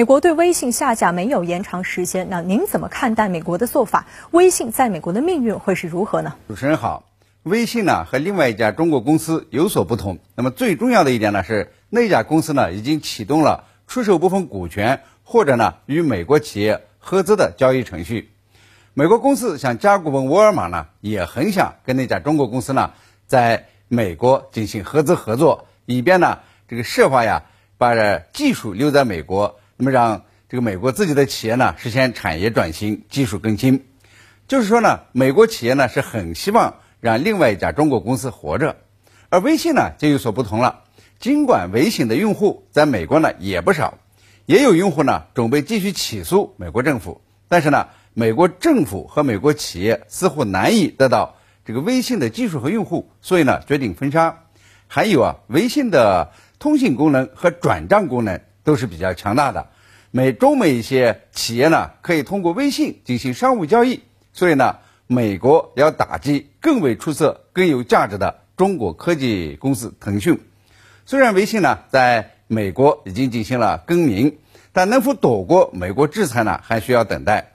美国对微信下架没有延长时间，那您怎么看待美国的做法？微信在美国的命运会是如何呢？主持人好，微信呢和另外一家中国公司有所不同。那么最重要的一点呢是，那家公司呢已经启动了出售部分股权或者呢与美国企业合资的交易程序。美国公司像甲骨文、沃尔玛呢也很想跟那家中国公司呢在美国进行合资合作，以便呢这个设法呀把技术留在美国。那么让这个美国自己的企业呢实现产业转型、技术更新，就是说呢，美国企业呢是很希望让另外一家中国公司活着，而微信呢就有所不同了。尽管微信的用户在美国呢也不少，也有用户呢准备继续起诉美国政府，但是呢，美国政府和美国企业似乎难以得到这个微信的技术和用户，所以呢决定封杀。还有啊，微信的通信功能和转账功能。都是比较强大的，美中美一些企业呢，可以通过微信进行商务交易，所以呢，美国要打击更为出色、更有价值的中国科技公司腾讯。虽然微信呢在美国已经进行了更名，但能否躲过美国制裁呢，还需要等待。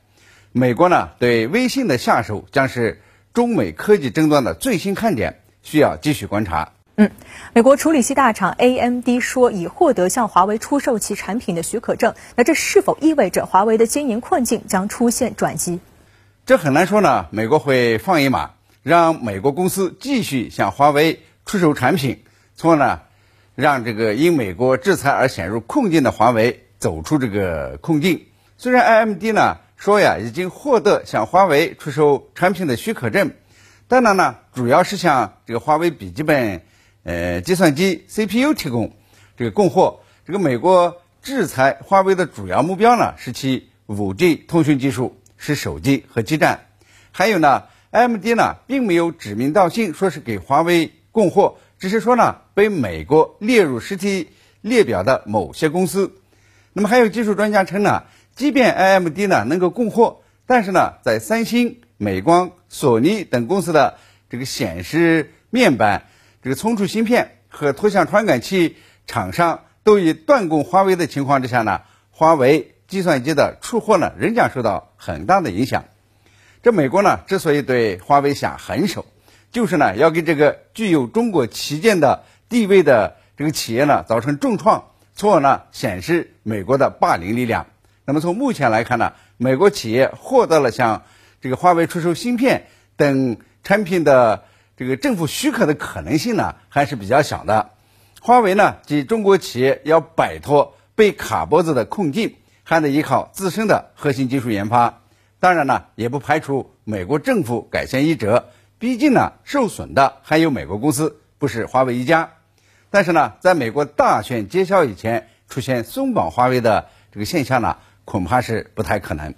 美国呢对微信的下手将是中美科技争端的最新看点，需要继续观察。嗯，美国处理器大厂 AMD 说已获得向华为出售其产品的许可证，那这是否意味着华为的经营困境将出现转机？这很难说呢。美国会放一马，让美国公司继续向华为出售产品，从而呢，让这个因美国制裁而陷入困境的华为走出这个困境。虽然 AMD 呢说呀已经获得向华为出售产品的许可证，当然呢主要是向这个华为笔记本。呃，计算机 CPU 提供这个供货，这个美国制裁华为的主要目标呢是其 5G 通讯技术，是手机和基站。还有呢，AMD 呢并没有指名道姓说是给华为供货，只是说呢被美国列入实体列表的某些公司。那么还有技术专家称呢，即便 AMD 呢能够供货，但是呢在三星、美光、索尼等公司的这个显示面板。这个存储芯片和图像传感器厂商都已断供华为的情况之下呢，华为计算机的出货呢仍将受到很大的影响。这美国呢之所以对华为下狠手，就是呢要给这个具有中国旗舰的地位的这个企业呢造成重创，从而呢显示美国的霸凌力量。那么从目前来看呢，美国企业获得了向这个华为出售芯片等产品的。这个政府许可的可能性呢还是比较小的。华为呢及中国企业要摆脱被卡脖子的困境，还得依靠自身的核心技术研发。当然呢，也不排除美国政府改弦易辙。毕竟呢，受损的还有美国公司，不是华为一家。但是呢，在美国大选揭晓以前出现松绑华为的这个现象呢，恐怕是不太可能。